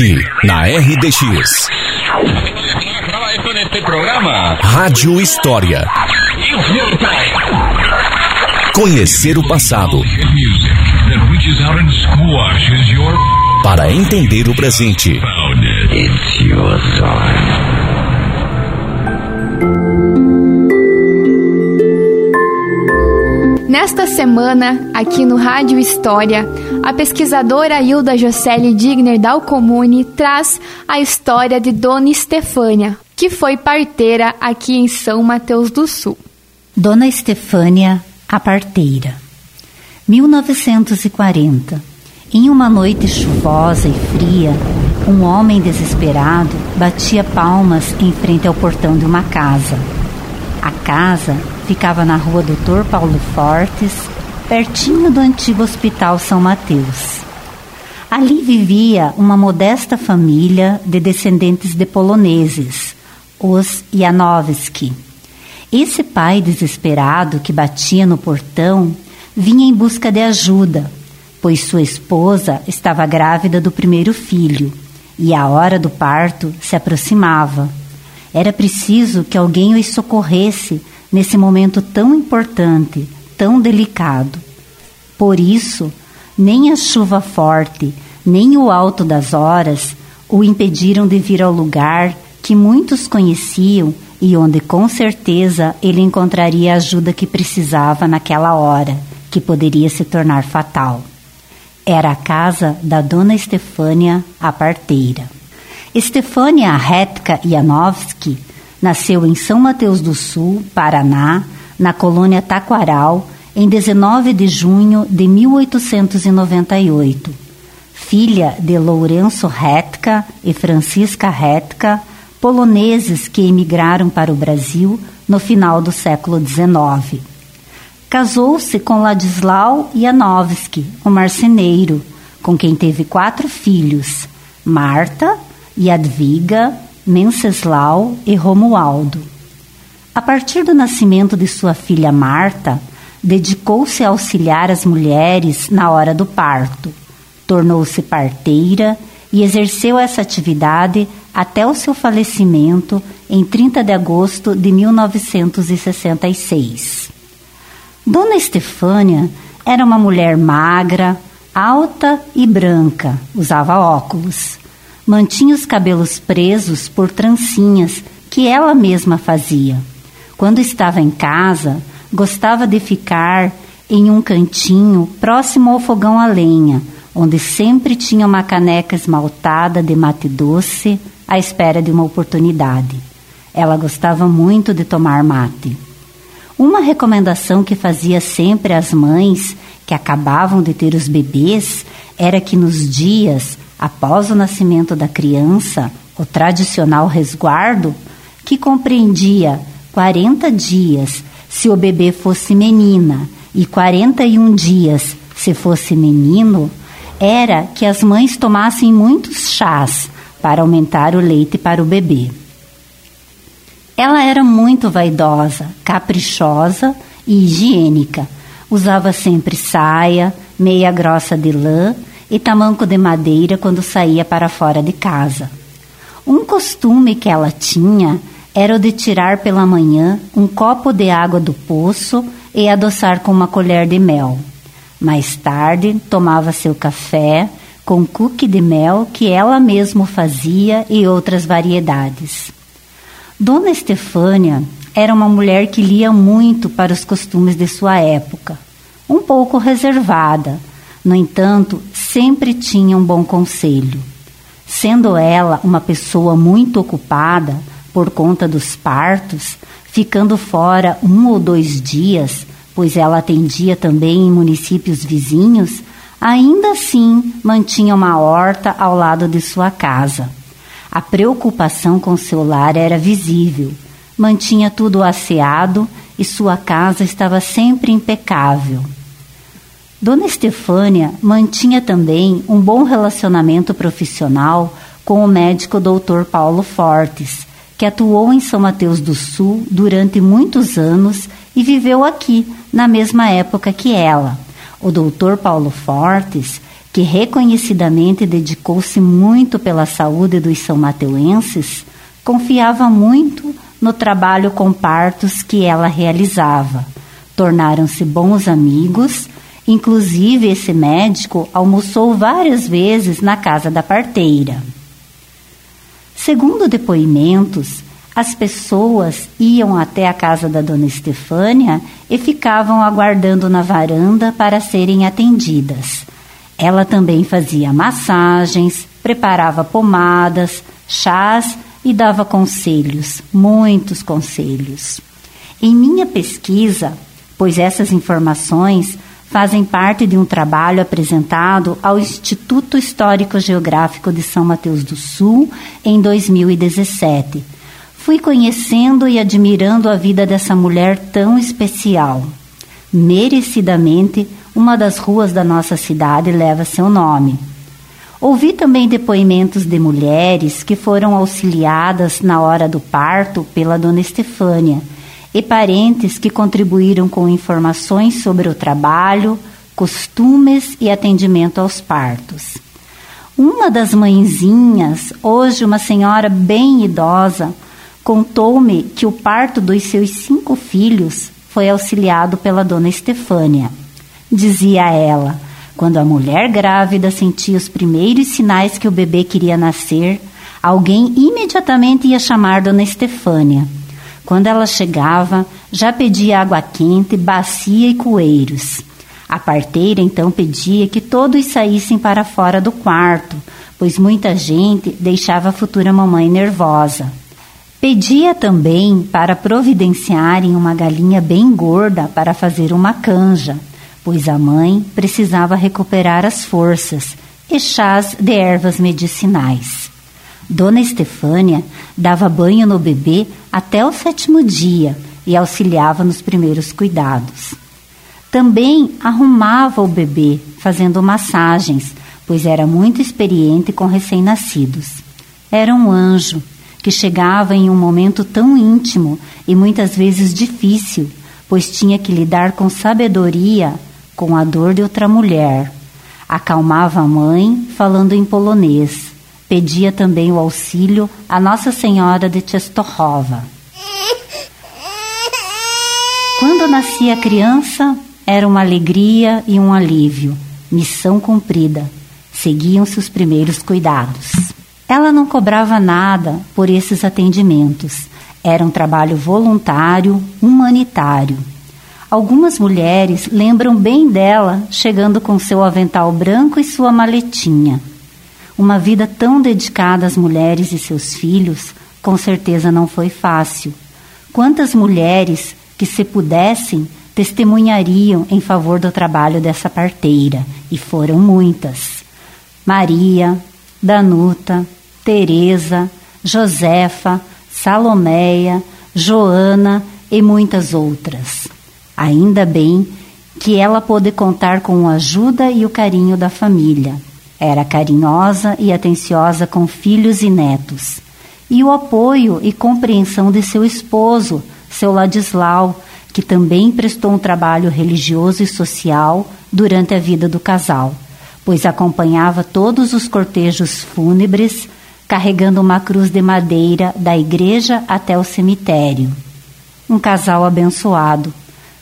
Aqui, na RDX. Rádio História. Conhecer o passado. Para entender o presente. Nesta semana, aqui no Rádio História, a pesquisadora Hilda Jocelyn Digner Dalcomune traz a história de Dona Estefânia, que foi parteira aqui em São Mateus do Sul. Dona Estefânia, a parteira. 1940. Em uma noite chuvosa e fria, um homem desesperado batia palmas em frente ao portão de uma casa. A casa ficava na rua Doutor Paulo Fortes, pertinho do antigo Hospital São Mateus. Ali vivia uma modesta família de descendentes de poloneses, os Janowski. Esse pai desesperado que batia no portão vinha em busca de ajuda, pois sua esposa estava grávida do primeiro filho e a hora do parto se aproximava. Era preciso que alguém os socorresse nesse momento tão importante, tão delicado. Por isso, nem a chuva forte, nem o alto das horas o impediram de vir ao lugar que muitos conheciam e onde com certeza ele encontraria a ajuda que precisava naquela hora, que poderia se tornar fatal. Era a casa da dona Estefânia, a parteira. Estefânia Retka Janowski nasceu em São Mateus do Sul, Paraná, na colônia Taquaral, em 19 de junho de 1898. Filha de Lourenço Retka e Francisca Retka, poloneses que emigraram para o Brasil no final do século XIX. Casou-se com Ladislau Janowski, um marceneiro, com quem teve quatro filhos: Marta, Jadwiga, Menceslau e Romualdo. A partir do nascimento de sua filha Marta, dedicou-se a auxiliar as mulheres na hora do parto. Tornou-se parteira e exerceu essa atividade até o seu falecimento em 30 de agosto de 1966. Dona Estefânia era uma mulher magra, alta e branca, usava óculos mantinha os cabelos presos por trancinhas que ela mesma fazia. Quando estava em casa, gostava de ficar em um cantinho próximo ao fogão a lenha, onde sempre tinha uma caneca esmaltada de mate doce à espera de uma oportunidade. Ela gostava muito de tomar mate. Uma recomendação que fazia sempre às mães que acabavam de ter os bebês era que nos dias após o nascimento da criança, o tradicional resguardo, que compreendia 40 dias se o bebê fosse menina e 41 dias se fosse menino, era que as mães tomassem muitos chás para aumentar o leite para o bebê. Ela era muito vaidosa, caprichosa e higiênica. Usava sempre saia, meia grossa de lã e tamanco de madeira quando saía para fora de casa. Um costume que ela tinha era o de tirar pela manhã um copo de água do poço e adoçar com uma colher de mel. Mais tarde, tomava seu café com cookie de mel que ela mesma fazia e outras variedades. Dona Estefânia era uma mulher que lia muito para os costumes de sua época, um pouco reservada, no entanto, sempre tinha um bom conselho. Sendo ela uma pessoa muito ocupada por conta dos partos, ficando fora um ou dois dias, pois ela atendia também em municípios vizinhos, ainda assim mantinha uma horta ao lado de sua casa. A preocupação com seu lar era visível. Mantinha tudo asseado e sua casa estava sempre impecável. Dona Estefânia mantinha também um bom relacionamento profissional com o médico Dr. Paulo Fortes, que atuou em São Mateus do Sul durante muitos anos e viveu aqui na mesma época que ela. O Dr. Paulo Fortes que reconhecidamente dedicou-se muito pela saúde dos são mateuenses, confiava muito no trabalho com partos que ela realizava. Tornaram-se bons amigos, inclusive esse médico almoçou várias vezes na casa da parteira. Segundo depoimentos, as pessoas iam até a casa da dona Estefânia e ficavam aguardando na varanda para serem atendidas. Ela também fazia massagens, preparava pomadas, chás e dava conselhos, muitos conselhos. Em minha pesquisa, pois essas informações fazem parte de um trabalho apresentado ao Instituto Histórico Geográfico de São Mateus do Sul em 2017 fui conhecendo e admirando a vida dessa mulher tão especial. Merecidamente, uma das ruas da nossa cidade leva seu nome. Ouvi também depoimentos de mulheres que foram auxiliadas na hora do parto pela dona Estefânia e parentes que contribuíram com informações sobre o trabalho, costumes e atendimento aos partos. Uma das mãezinhas, hoje uma senhora bem idosa, Contou-me que o parto dos seus cinco filhos foi auxiliado pela dona Estefânia. Dizia ela: quando a mulher grávida sentia os primeiros sinais que o bebê queria nascer, alguém imediatamente ia chamar dona Estefânia. Quando ela chegava, já pedia água quente, bacia e coeiros. A parteira então pedia que todos saíssem para fora do quarto, pois muita gente deixava a futura mamãe nervosa. Pedia também para providenciarem uma galinha bem gorda para fazer uma canja, pois a mãe precisava recuperar as forças e chás de ervas medicinais. Dona Estefânia dava banho no bebê até o sétimo dia e auxiliava nos primeiros cuidados. Também arrumava o bebê, fazendo massagens, pois era muito experiente com recém-nascidos. Era um anjo que chegava em um momento tão íntimo e muitas vezes difícil, pois tinha que lidar com sabedoria com a dor de outra mulher. Acalmava a mãe, falando em polonês. Pedia também o auxílio a Nossa Senhora de Czestochowa. Quando nascia a criança, era uma alegria e um alívio. Missão cumprida. Seguiam-se os primeiros cuidados. Ela não cobrava nada por esses atendimentos. Era um trabalho voluntário, humanitário. Algumas mulheres lembram bem dela chegando com seu avental branco e sua maletinha. Uma vida tão dedicada às mulheres e seus filhos, com certeza não foi fácil. Quantas mulheres que, se pudessem, testemunhariam em favor do trabalho dessa parteira, e foram muitas. Maria, Danuta, Teresa, Josefa, Salomeia, Joana e muitas outras. Ainda bem que ela pôde contar com a ajuda e o carinho da família. Era carinhosa e atenciosa com filhos e netos. E o apoio e compreensão de seu esposo, seu Ladislau, que também prestou um trabalho religioso e social durante a vida do casal, pois acompanhava todos os cortejos fúnebres carregando uma cruz de madeira da igreja até o cemitério. Um casal abençoado,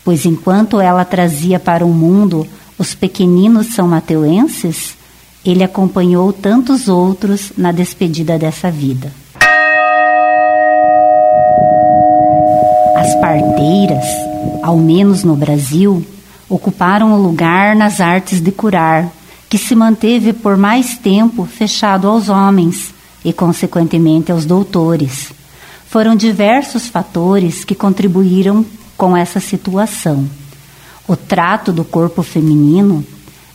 pois enquanto ela trazia para o mundo os pequeninos são mateuenses, ele acompanhou tantos outros na despedida dessa vida. As parteiras, ao menos no Brasil, ocuparam o lugar nas artes de curar, que se manteve por mais tempo fechado aos homens e, consequentemente, aos doutores. Foram diversos fatores que contribuíram com essa situação. O trato do corpo feminino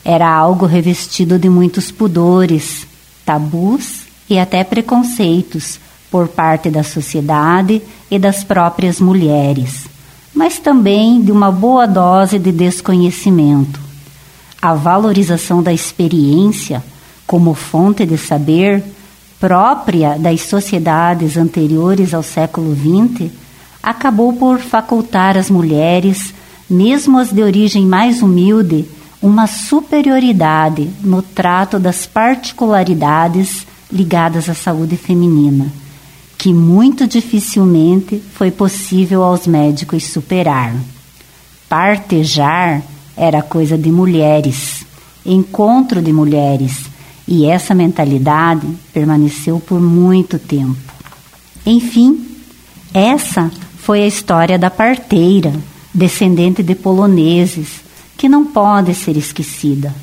era algo revestido de muitos pudores, tabus e até preconceitos por parte da sociedade e das próprias mulheres, mas também de uma boa dose de desconhecimento. A valorização da experiência como fonte de saber própria das sociedades anteriores ao século XX, acabou por facultar às mulheres, mesmo as de origem mais humilde, uma superioridade no trato das particularidades ligadas à saúde feminina, que muito dificilmente foi possível aos médicos superar. Partejar era coisa de mulheres, encontro de mulheres, e essa mentalidade permaneceu por muito tempo. Enfim, essa foi a história da parteira, descendente de poloneses, que não pode ser esquecida.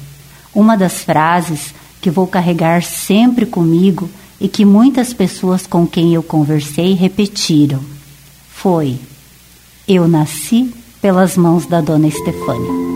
Uma das frases que vou carregar sempre comigo e que muitas pessoas com quem eu conversei repetiram foi: Eu nasci pelas mãos da dona Estefânia.